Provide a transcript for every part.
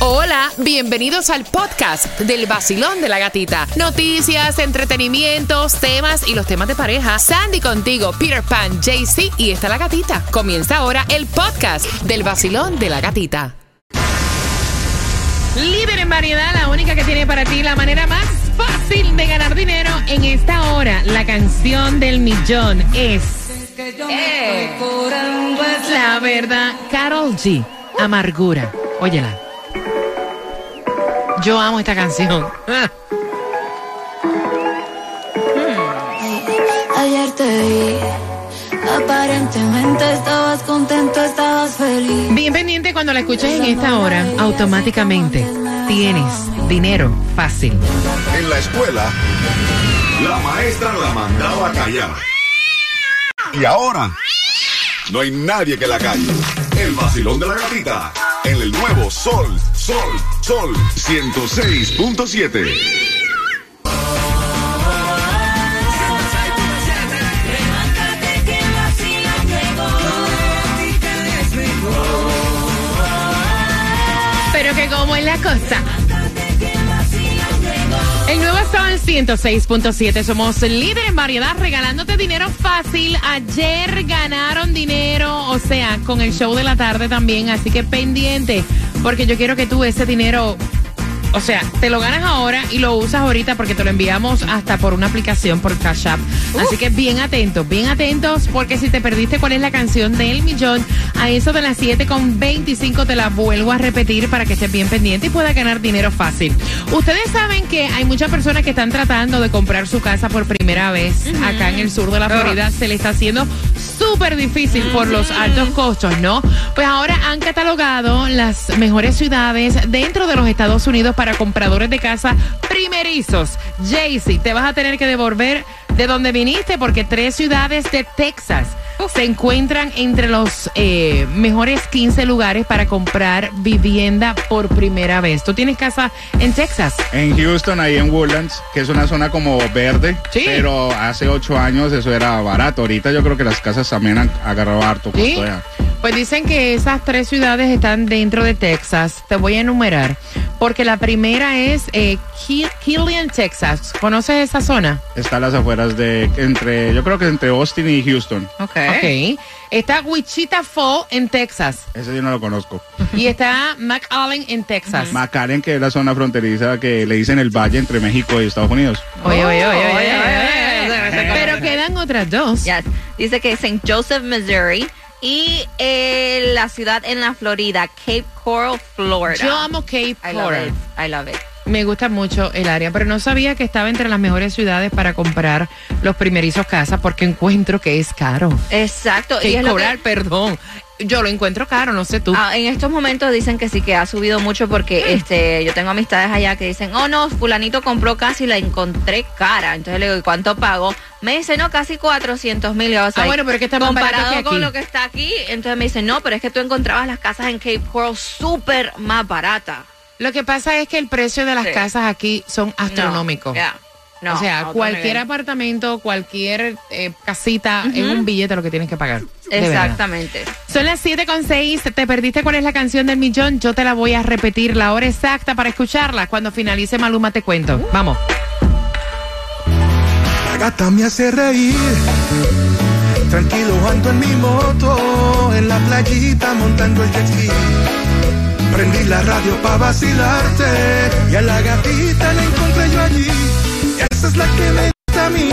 Hola, bienvenidos al podcast del vacilón de la gatita. Noticias, entretenimientos, temas y los temas de pareja. Sandy contigo, Peter Pan, JC y está la gatita. Comienza ahora el podcast del vacilón de la gatita. Líder en variedad, la única que tiene para ti la manera más fácil de ganar dinero en esta hora. La canción del millón es... Eh, la verdad, Carol G. Amargura. Óyela. Yo amo esta canción. Ayer te vi, aparentemente estabas contento, estabas feliz. Bien pendiente cuando la escuches en esta hora, automáticamente tienes dinero fácil. En la escuela, la maestra la mandaba a callar. Y ahora, no hay nadie que la calle. El vacilón de la gatita. En el nuevo Sol, Sol, Sol 106.7. Pero que como es la cosa. El nuevo Sol 106.7. Somos líder en variedad, regalándote dinero fácil. Ayer ganaron dinero, o sea, con el show de la tarde también. Así que pendiente, porque yo quiero que tú ese dinero o sea, te lo ganas ahora y lo usas ahorita porque te lo enviamos hasta por una aplicación, por Cash App. Así que bien atentos, bien atentos, porque si te perdiste cuál es la canción del millón, a eso de las 7 con 25 te la vuelvo a repetir para que estés bien pendiente y puedas ganar dinero fácil. Ustedes saben que hay muchas personas que están tratando de comprar su casa por primera vez acá en el sur de la Florida. Se le está haciendo súper difícil por los altos costos, ¿no? Pues ahora han catalogado las mejores ciudades dentro de los Estados Unidos para compradores de casa primerizos. Jaycee, te vas a tener que devolver de donde viniste porque tres ciudades de Texas se encuentran entre los eh, mejores 15 lugares para comprar vivienda por primera vez. ¿Tú tienes casa en Texas? En Houston, ahí en Woodlands, que es una zona como verde, Sí. pero hace ocho años eso era barato. Ahorita yo creo que las casas también han agarrado harto ¿Sí? costo ya. Pues dicen que esas tres ciudades están dentro de Texas. Te voy a enumerar. Porque la primera es eh, Kill- Killian, Texas. ¿Conoces esa zona? Está a las afueras de, entre, yo creo que entre Austin y Houston. Ok. Está Wichita Falls en Texas. Ese yo no lo conozco. Y está McAllen en Texas. McAllen, que es la zona fronteriza que le dicen el valle entre México y Estados Unidos. Oye, oye, oye, oye, Oye, oye, oye, oye. oye, oye. Pero quedan otras dos. Yes. Dice que St. Joseph, Missouri y eh, la ciudad en la Florida, Cape Coral, Florida. Yo amo Cape I love Coral. it. I love it. Me gusta mucho el área, pero no sabía que estaba entre las mejores ciudades para comprar los primerizos casas porque encuentro que es caro. Exacto. y Cape es que- Coral, perdón. Yo lo encuentro caro, no sé tú. Ah, en estos momentos dicen que sí que ha subido mucho porque este yo tengo amistades allá que dicen, oh no, fulanito compró casi y la encontré cara. Entonces le digo, ¿y cuánto pagó? Me dice, no, casi 400 mil. Ah, bueno, pero es que está comparado que con lo que está aquí. Entonces me dice, no, pero es que tú encontrabas las casas en Cape Coral súper más baratas. Lo que pasa es que el precio de las Sí. casas aquí son astronómicos. No, no, o sea, cualquier nivel. apartamento, cualquier eh, casita, es un billete lo que tienes que pagar. Exactamente. Son las 7 con 6. ¿Te perdiste cuál es la canción del millón? Yo te la voy a repetir la hora exacta para escucharla. Cuando finalice Maluma te cuento. Vamos. La gata me hace reír. Tranquilo ando en mi moto, en la playita montando el jet ski. Prendí la radio pa' vacilarte y a la gatita la encontré yo allí. Esa es la que me gusta a mí.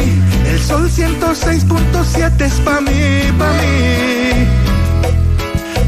El sol 106.7 es pa' mí, pa' mí.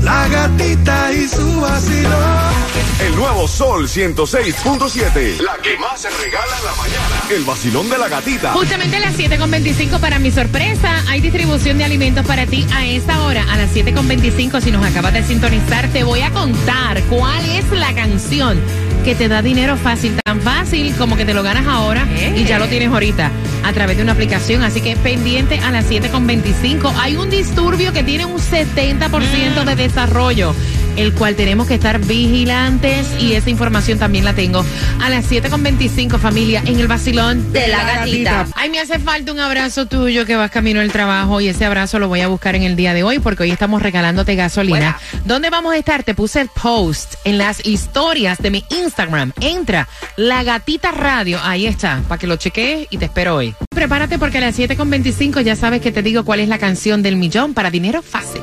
La gatita y su vacilón. El nuevo Sol 106.7. La que más se regala en la mañana. El vacilón de la gatita. Justamente a las 7.25 para mi sorpresa, hay distribución de alimentos para ti a esta hora, a las 7.25. Si nos acabas de sintonizar, te voy a contar cuál es la canción que te da dinero fácil, tan fácil como que te lo ganas ahora y ya lo tienes ahorita a través de una aplicación. Así que pendiente a las 7.25. Hay un disturbio que tiene un 70% de desarrollo. El cual tenemos que estar vigilantes y esa información también la tengo a las 7.25 familia en el vacilón De la gatita. Ay, me hace falta un abrazo tuyo que vas camino al trabajo y ese abrazo lo voy a buscar en el día de hoy porque hoy estamos regalándote gasolina. ¿Dónde vamos a estar? Te puse el post en las historias de mi Instagram. Entra, la gatita radio, ahí está, para que lo chequees y te espero hoy. Prepárate porque a las 7.25 ya sabes que te digo cuál es la canción del millón para dinero fácil.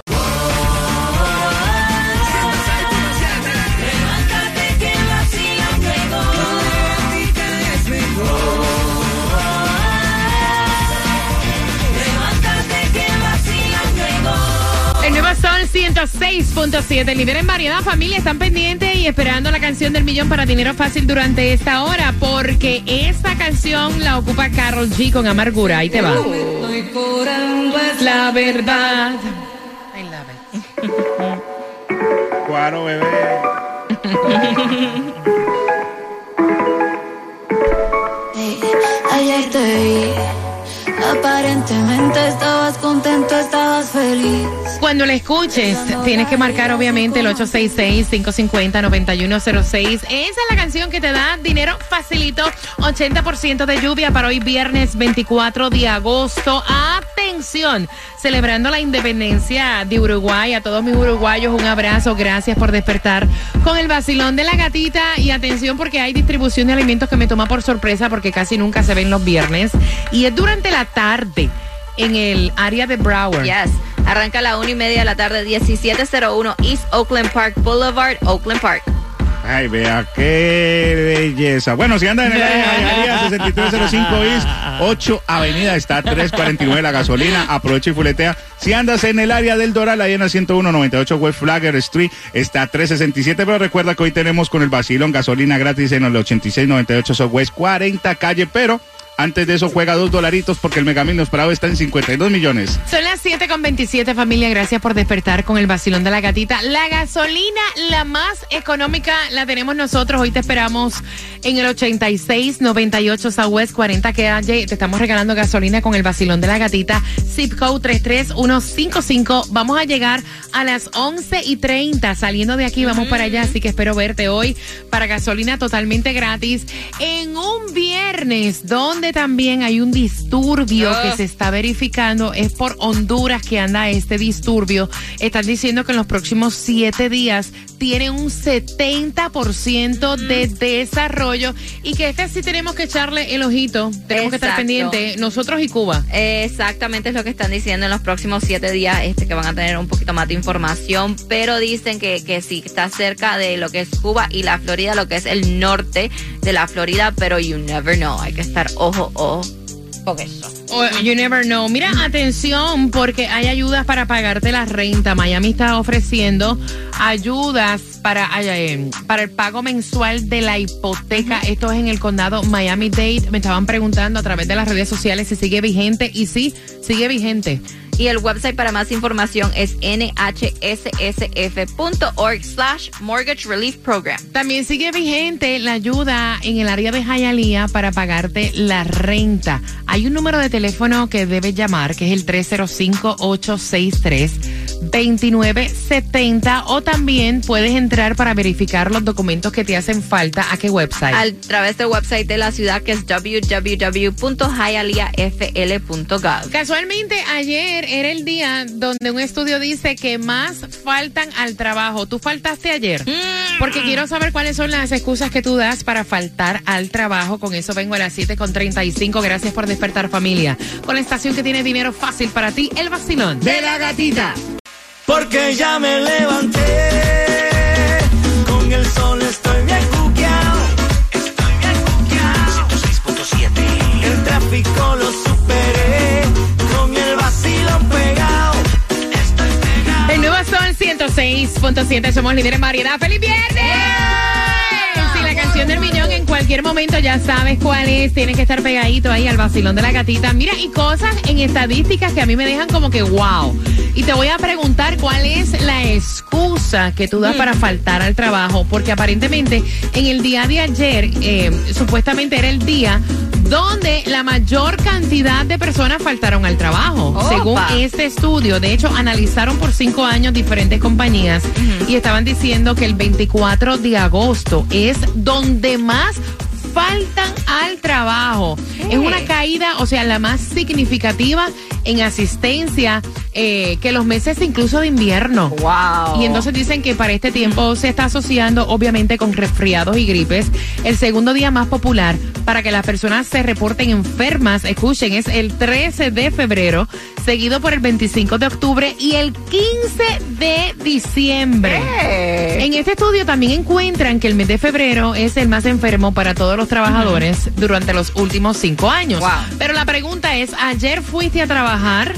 6.7, líder en variedad. Familia, están pendientes y esperando la canción del millón para dinero fácil durante esta hora, porque esta canción la ocupa Carol G con amargura. Ahí te va. Uh, la verdad. I. Cuaro, bebé. ayer te Aparentemente estabas contento, estabas feliz. Cuando la escuches, tienes que marcar obviamente el 866-550-9106. Esa es la canción que te da dinero facilito. 80% de lluvia para hoy viernes 24 de agosto. Atención, celebrando la independencia de Uruguay. A todos mis uruguayos un abrazo. Gracias por despertar con el vacilón de la gatita. Y atención porque hay distribución de alimentos que me toma por sorpresa porque casi nunca se ven los viernes. Y es durante la tarde en el área de Broward. Yes. Arranca a la una y media de la tarde, 1701 East Oakland Park Boulevard, Oakland Park. Ay, vea qué belleza. Bueno, si andan en el área de Hialeah, 6305 East, 8 Avenida, está 349 la gasolina, aprovecha y fuletea. Si andas en el área del Doral, ahí en la 10198 West Flagger Street, está 367, pero recuerda que hoy tenemos con el vacilón gasolina gratis en el 8698 Southwest 40 calle, pero antes de eso juega dos dolaritos porque el Megamil esperado está en 52 millones. Son las 7 con 27, familia. Gracias por despertar con el vacilón de la gatita. La gasolina, la más económica, la tenemos nosotros. Hoy te esperamos en el 86 98 Southwest 40 calle. Te estamos regalando gasolina con el vacilón de la gatita. Zip code 33155. Vamos a llegar a las 11 y 30. Saliendo de aquí, vamos para allá. Así que espero verte hoy para gasolina totalmente gratis en un viernes donde también hay un disturbio Ah. que se está verificando. Es por Honduras que anda este disturbio. Están diciendo que en los próximos siete días tiene un 70% de desarrollo y que este sí tenemos que echarle el ojito. Tenemos que estar Exacto. pendientes, nosotros y Cuba. Exactamente es lo que están diciendo en los próximos siete días, este, que van a tener un poquito más de información, pero dicen que, que sí, está cerca de lo que es Cuba y la Florida, lo que es el norte de la Florida, pero you never know, hay que estar ojo, ojo con eso. You never know. Mira, atención, porque hay ayudas para pagarte la renta. Miami está ofreciendo ayudas para, ay, para el pago mensual de la hipoteca. Esto es en el condado Miami-Dade. Me estaban preguntando a través de las redes sociales si sigue vigente. Y sí, sigue vigente. Y el website para más información es nhssf.org slash mortgage relief program. También sigue vigente la ayuda en el área de Hialeah para pagarte la renta. Hay un número de teléfono que debes llamar, que es el 305-863-2970 o también puedes entrar para verificar los documentos que te hacen falta. ¿A qué website? A través del website de la ciudad que es www.hialeahfl.gov. Casualmente ayer era el día donde un estudio dice que más faltan al trabajo. ¿Tú faltaste ayer? Porque quiero saber cuáles son las excusas que tú das para faltar al trabajo. Con eso vengo a las 7 con 35. Gracias por despertar familia. Con la estación que tiene dinero fácil para ti, el vacilón. De la gatita. Porque ya me levanté. Con el sol estoy bien cuqueado. Estoy bien cuqueado. 106.7. El tráfico lo superé. Con el vacilón pegado. Estoy pegado. El nuevo Sol 106.7. Somos líderes en variedad. ¡Feliz viernes! La canción del millón en cualquier momento ya sabes cuál es. Tienes que estar pegadito ahí al vacilón de la gatita. Mira, y cosas en estadísticas que a mí me dejan como que wow. Y te voy a preguntar cuál es la excusa que tú das para faltar al trabajo. Porque aparentemente en el día de ayer, eh, supuestamente era el día donde la mayor cantidad de personas faltaron al trabajo. Opa. Según este estudio, de hecho, analizaron por cinco años diferentes compañías y estaban diciendo que el 24 de agosto es donde más faltan al trabajo. Es una caída, o sea, la más significativa en asistencia eh, que los meses incluso de invierno. Wow. Y entonces dicen que para este tiempo se está asociando obviamente con resfriados y gripes. El segundo día más popular para que las personas se reporten enfermas, escuchen, es el 13 de febrero, seguido por el 25 de octubre y el 15 de diciembre. Eh. En este estudio también encuentran que el mes de febrero es el más enfermo para todos los trabajadores durante los últimos cinco años. Wow. Pero la pregunta es, ¿ayer fuiste a trabajar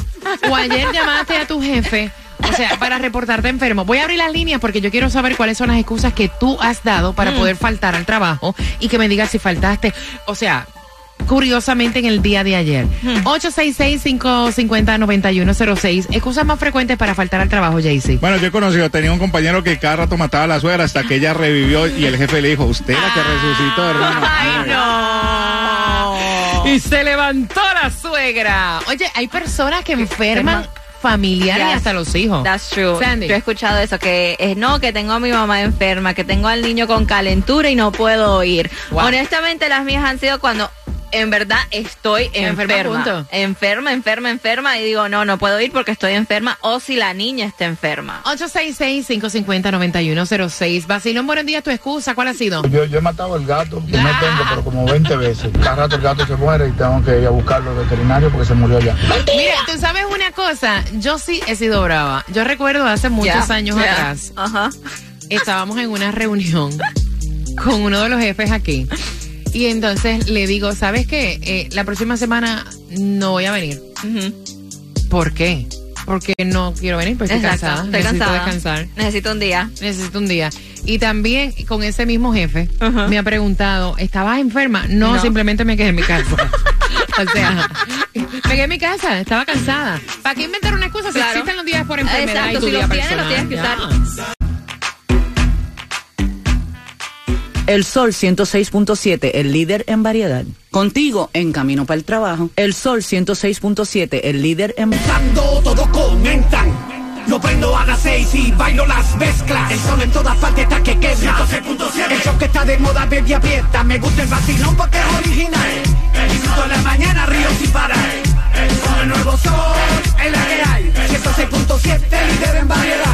o ayer llamaste a tu jefe? O sea, para reportarte enfermo. Voy a abrir las líneas porque yo quiero saber cuáles son las excusas que tú has dado para poder faltar al trabajo y que me digas si faltaste. O sea, curiosamente en el día de ayer. 866-550-9106. Excusas más frecuentes para faltar al trabajo, Jaycee. Bueno, yo he conocido, tenía un compañero que cada rato mataba a la suegra hasta que ella revivió y el jefe le dijo, usted la que resucitó, hermano. ¡Ay, no! Y se levantó la suegra. Oye, hay personas que enferman familiares y hasta los hijos. That's true. Sandy. Yo he escuchado eso, que eh, no, que tengo a mi mamá enferma, que tengo al niño con calentura y no puedo ir. Wow. Honestamente, las mías han sido cuando en verdad estoy Enferma, enferma. punto. Enferma, enferma, enferma. Y digo, no, no puedo ir porque estoy enferma. O si la niña está enferma. 866-550-9106. Basilón, buenos días. ¿Tu excusa cuál ha sido? Yo, yo he matado el gato y no tengo, pero como 20 veces. Cada rato el gato se muere y tengo que ir a buscarlo al veterinario porque se murió ya. Mira, tú sabes una cosa. Yo sí he sido brava. Yo recuerdo hace muchos años atrás. Ajá. estábamos en una reunión con uno de los jefes aquí. Y entonces le digo, ¿sabes qué? Eh, la próxima semana no voy a venir. ¿Por qué? Porque no quiero venir, porque estoy Exacto, cansada. estoy Necesito cansada. descansar. Necesito un día. Necesito un día. Y también con ese mismo jefe me ha preguntado, ¿estabas enferma? No, No. simplemente me quedé en mi casa. o sea, me quedé en mi casa, estaba cansada. ¿Para qué inventar una excusa si Claro. existen los días por enfermedad Exacto, y tu si día los tienes, los tienes que usar. El Sol 106.7, el líder en variedad. Contigo en camino para el trabajo. El Sol 106.7, el líder en Cuando todos comentan. Lo prendo a las seis y bailo las mezclas. El sol en todas partes está que quema. El show que está de moda, baby aprieta. Me gusta el vacilón porque es original. Disfruto en la mañana, río sin parar. Con el nuevo sol, en la que hay. 106.7, líder en variedad.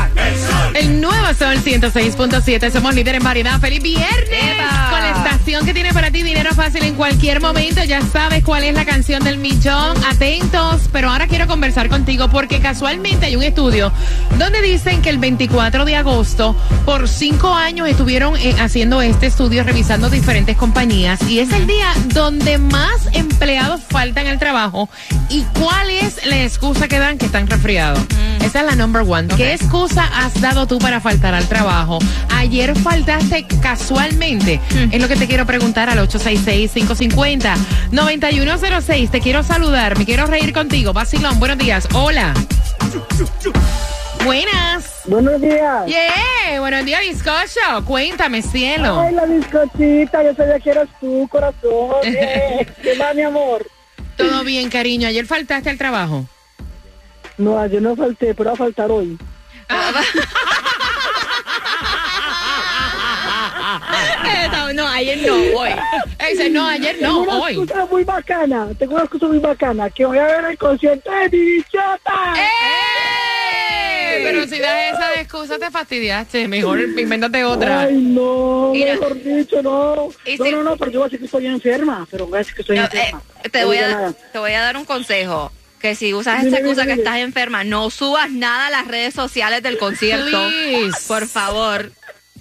El nuevo Sol 106.7, somos líder en variedad. ¡Feliz viernes! ¡Epa! Con la estación que tiene para ti dinero fácil en cualquier momento. Ya sabes cuál es la canción del millón. Atentos, pero ahora quiero conversar contigo porque casualmente hay un estudio donde dicen que el 24 de agosto, por cinco años estuvieron eh, haciendo este estudio, revisando diferentes compañías y es el día donde más empleados faltan al trabajo. ¿Y cuál es la excusa que dan? Que están resfriados. Esa es la number one. ¿Qué excusa has dado tú para faltar al trabajo? Ayer faltaste casualmente. Es lo que te quiero preguntar al 866-550-9106. Te quiero saludar, me quiero reír contigo. Basilón, buenos días. Hola. Buenas. Buenos días. Yeah, buenos días, bizcocho. Cuéntame, cielo. Ay, la bizcochita, yo sabía que eras tú, corazón. Eh, ¿Qué más, mi amor? Todo bien, cariño. Ayer faltaste al trabajo. No, ayer no falté, pero va a faltar hoy. no, no, ayer no, hoy. Dice, no, ayer no, tengo una excusa muy bacana, tengo una excusa muy bacana, que voy a ver el concierto de mi bichota. ¡Eh! Pero si das esa excusa te fastidiaste. Mejor invéntate otra. Ay, no, Mira. mejor dicho, no. Y No, si- no, no, pero yo voy a decir que estoy enferma, pero voy a decir que estoy No, enferma. eh, te, No voy a, nada. te voy a dar un consejo. Que si usas Dime, dime, excusa que dime. estás enferma, no subas nada a las redes sociales del concierto. Please. Por favor.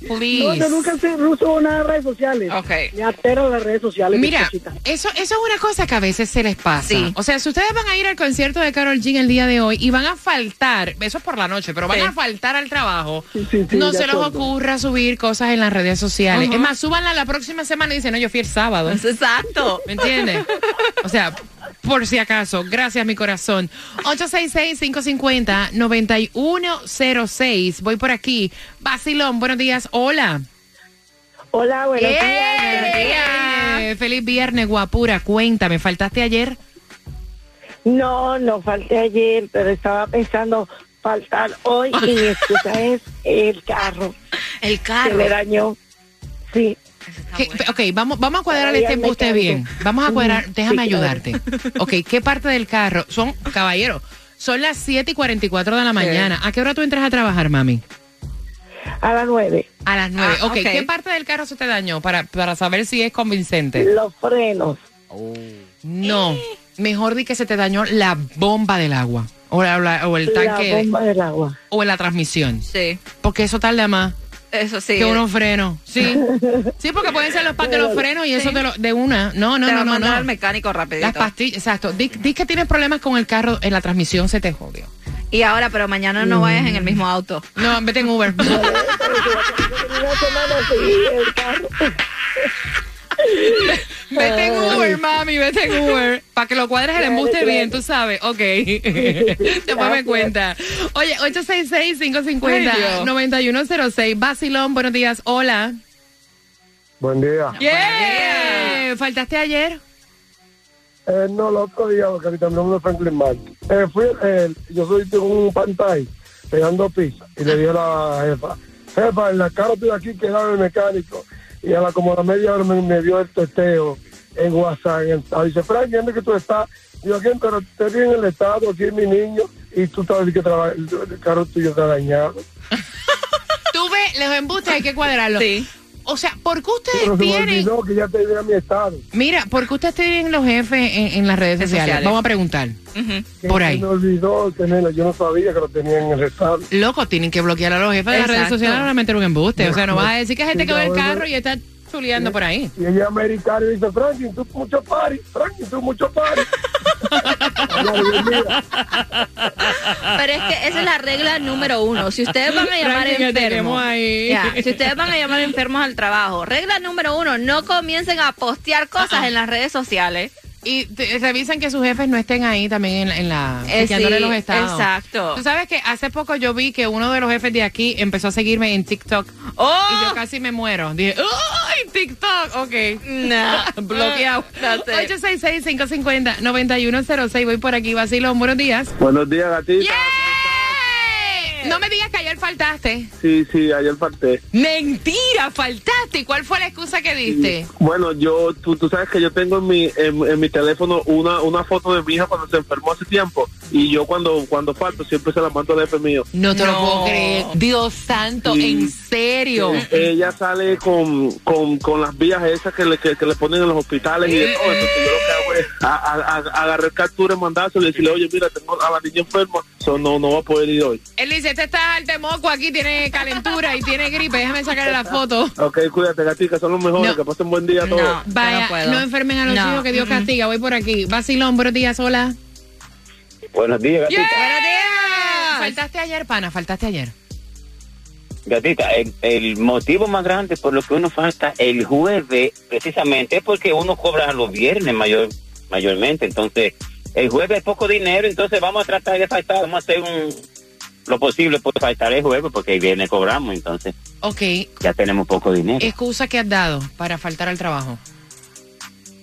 No, Please. yo nunca no uso nada de redes sociales. Ok. Me atero a las redes sociales. Mira, eso, eso es una cosa que a veces se les pasa. Sí. O sea, si ustedes van a ir al concierto de Carol G el día de hoy y van a faltar, eso es por la noche, pero van Sí. a faltar al trabajo, Sí, sí, sí, no se les acuerdo. ocurra subir cosas en las redes sociales. Ajá. Es más, súbanla la próxima semana y dicen, no, yo fui el sábado. Exacto. ¿Me entiendes? O sea, por si acaso, gracias mi corazón. 866-550-9106. Voy por aquí. Basilón, buenos días. Hola. Hola, buenos días. Feliz viernes, guapura. Cuéntame, ¿faltaste ayer? No, no falté ayer, pero estaba pensando faltar hoy y mi excusa es el carro. El Se carro. me dañó. Sí. ¿Qué- ok, vamos, vamos a cuadrar este embuste bien. Vamos a cuadrar, déjame sí, claro. ayudarte. Ok, ¿qué parte del carro? Son, caballero, son las 7 y 44 de la mañana. ¿A qué hora tú entras a trabajar, mami? A las nueve. A las 9. Ah, ok, ok. ¿qué parte del carro se te dañó para, para saber si es convincente? Los frenos. No, mejor di que se te dañó la bomba del agua. O, la- la- o el La tanque, de- bomba del agua. o en la transmisión. Sí, Porque eso tarda más eso sí. que unos frenos. Sí. Sí, porque pueden ser los partes de los frenos y eso de, lo- de una. No, no, Te no, no. no. al mecánico rapidito. Las pastillas, exacto. Di, di que tienes problemas con el carro, en la transmisión se te jodió. Y ahora, pero mañana no vayas en el mismo auto. No, vete en Uber. Vete en Uber, mami, vete en Uber. Para que lo cuadres el embuste bien, tú sabes. Ok. Después me cuenta. Oye, 866-550-9106. Basilón, buenos días. Hola. Buen día. Yeah. ¿Faltaste ayer? Eh, no, el otro día, capitán, mi nombre es Franklin Martin. Eh, fui, eh, yo soy de un pantalla pegando pizza y le dije a la jefa, jefa, en la cara estoy aquí quedaba el mecánico y a la como a la media hora me, me dio el testeo en WhatsApp. En el, ah, dice, Frank, ¿dónde que tú estás? Digo, aquí, pero te vi en el estado, aquí es mi niño y tú sabes que traba- el, el carro tuyo está dañado. Tú ves, los embustes hay que cuadrarlo. Sí. O sea, ¿por qué ustedes Pero se me tienen...? olvidó que ya te di a mi estado. Mira, ¿por qué ustedes tienen los jefes en, en las redes sociales? sociales. Vamos a preguntar. Que Por se ahí. me olvidó tenerlo, yo no sabía que lo tenían en el estado. Loco, tienen que bloquear a los jefes de las redes sociales para meter un embuste. O sea, no No, vas a decir que gente sí, quedó ya, el carro y está chuleando por ahí. Y ella americana y dice, Franklin, tú mucho party, Franklin, tú mucho party. Pero es que esa es la regla número uno. Si ustedes van a llamar enfermos, tenemos ahí. Ya, si ustedes van a llamar enfermos al trabajo, regla número uno, no comiencen a postear cosas en las redes sociales. Y te- revisen que sus jefes no estén ahí también en la, en la Eh, sí, los estados. exacto. Tú sabes que hace poco yo vi que uno de los jefes de aquí empezó a seguirme en TikTok. ¡Oh! Y yo casi me muero. Dije, ¡ay, TikTok! Ok. Nah, bloqueado. That's it. 866-550-9106. Voy por aquí, Basilón. Buenos días. Buenos días, gatita. ¡Yeah! No me digas que ayer faltaste. Sí, sí, ayer falté. Mentira, faltaste. ¿Y cuál fue la excusa que diste? Bueno, yo, tú, tú sabes que yo tengo en mi, en, en mi teléfono una, una foto de mi hija cuando se enfermó hace tiempo. Y yo cuando, cuando falto siempre se la mando al jefe mío. No te lo No. puedo creer. Dios santo, Sí. en serio. Ella sale con, con, con las vías esas que le, que, que le ponen en los hospitales y de todo. Entonces yo lo que hago es a, a, a- agarrar captura, mandárselo y decirle, oye, mira, tengo a la niña enferma, so, no, no va a poder ir hoy. Él dice, este está al moco aquí, tiene calentura y tiene gripe. Déjame sacarle la foto. Ok, cuídate, gatica, son los mejores, No. que pasen buen día a todos. No, Vaya, yo no puedo. no enfermen a los No. hijos que Dios castiga. Voy por aquí. Vacilón, buenos días, hola. Buenos días, gatita. Buenos días. Faltaste ayer, pana, faltaste ayer. Gatita, el, el motivo más grande por lo que uno falta el jueves, precisamente, es porque uno cobra los viernes mayor, mayormente. Entonces, el jueves es poco dinero, entonces vamos a tratar de faltar, vamos a hacer un, lo posible por faltar el jueves, porque el viernes cobramos, entonces Ok, ya tenemos poco dinero. excusa que has dado para faltar al trabajo.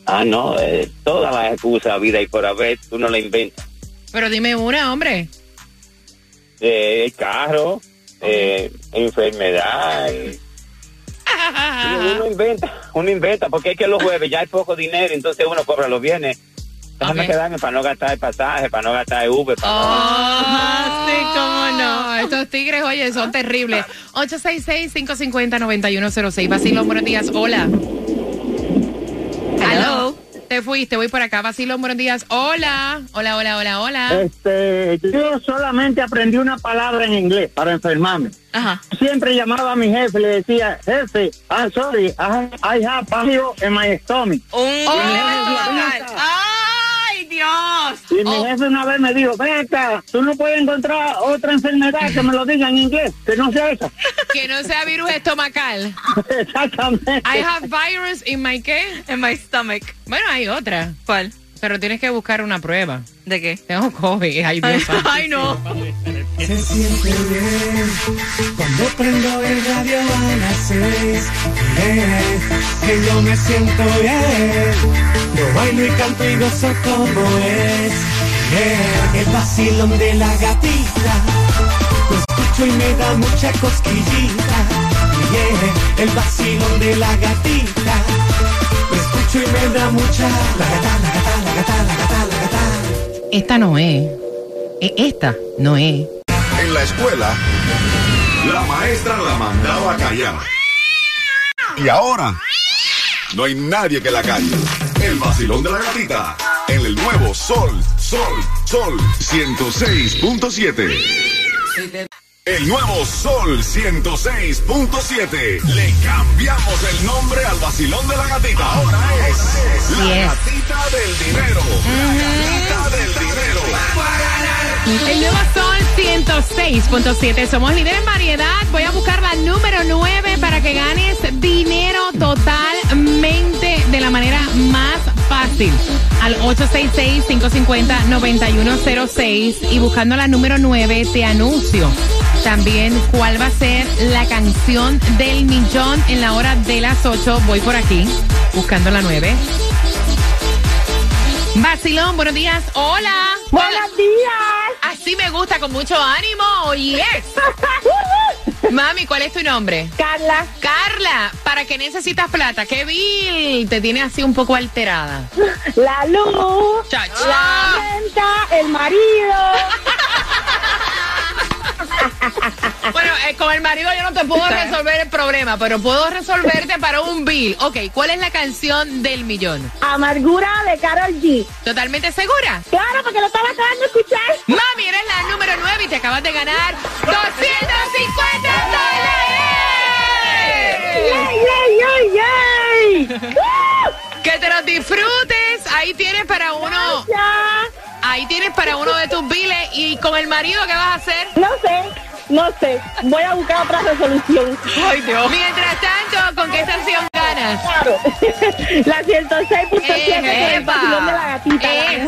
Ah, no, eh, todas las excusas, vida y por haber, tú no la inventas. Pero dime una, hombre. Eh, el carro, eh, enfermedad. eh, Uno inventa, uno inventa, porque es que los jueves ya hay poco dinero, entonces uno cobra los viernes. Déjame Ok. quedarme para no gastar el pasaje, para no gastar el Uber. Para no- Ah, sí, cómo no. Estos tigres, oye, son terribles. 866-550-9106. Vacilón, buenos días. Hola. Hello. Te fuiste, voy por acá. Vacilón, buenos días. Hola. Hola, hola, hola, hola. Este, yo solamente aprendí una palabra en inglés para enfermarme. Ajá. Siempre llamaba a mi jefe y le decía, jefe, I'm sorry, I, I have fire in my stomach. Un Oh. ¡Ay, Dios! Y mi Oh. jefe una vez me dijo, ven acá, tú no puedes encontrar otra enfermedad que me lo diga en inglés, que no sea esa. Que no sea virus estomacal. Exactamente. I have virus in my qué? En my stomach. Bueno, hay otra. ¿Cuál? Pero tienes que buscar una prueba. ¿De qué? Tengo COVID. Ay, Dios Ay, ay, no. Se siente bien cuando prendo el radio a las seis. Eh, que yo me siento bien. Yo bailo y canto y gozo como es. Eh, el vacilón de la gatita. Lo escucho y me da mucha cosquillita. Yeah, el vacilón de la gatita. Lo escucho y me da mucha. La gata, la gata, la. Esta no es. E- Esta no es. En la escuela, la maestra la mandaba a callar. Y ahora, no hay nadie que la calle. El vacilón de la gatita. En el nuevo Sol, Sol, Sol 106.7. El nuevo Sol 106.7. Le cambiamos el nombre al vacilón de la gatita. Ahora es la gatita del dinero. La gatita del dinero. El nuevo Sol 106.7. Somos líderes en variedad. Voy a buscar la número 9 para que ganes dinero totalmente de la manera más fácil. Al 866-550-9106. Y buscando la número 9, te anuncio también cuál va a ser la canción del millón en la hora de las 8. Voy por aquí, buscando la 9. Vacilón, buenos días. Hola. Buenos días. Así me gusta, con mucho ánimo. Yes. Mami, ¿cuál es tu nombre? Carla. Carla, ¿para qué necesitas plata? ¿Qué bill te tiene así un poco alterada? La luz. Cha, cha. La renta, el marido. Bueno, eh, con el marido yo no te puedo resolver el problema, pero puedo resolverte para un bill. Ok, ¿cuál es la canción del millón? Amargura de Carol G. ¿Totalmente segura? Claro, porque lo estaba acabando de escuchar. Mami, eres la número 9 y te acabas de ganar 250 dólares. ¡Yay, yay, yay, yay! Que te los disfrutes. Ahí tienes para uno. Ahí tienes para uno de tus biles. ¿Y con el marido qué vas a hacer? No sé, no sé. Voy a buscar otra resolución. Ay, Dios. Mientras tanto, ¿con qué estación ganas? Claro. La 106.7 con el Epa. vacilón de la gatita. Eh,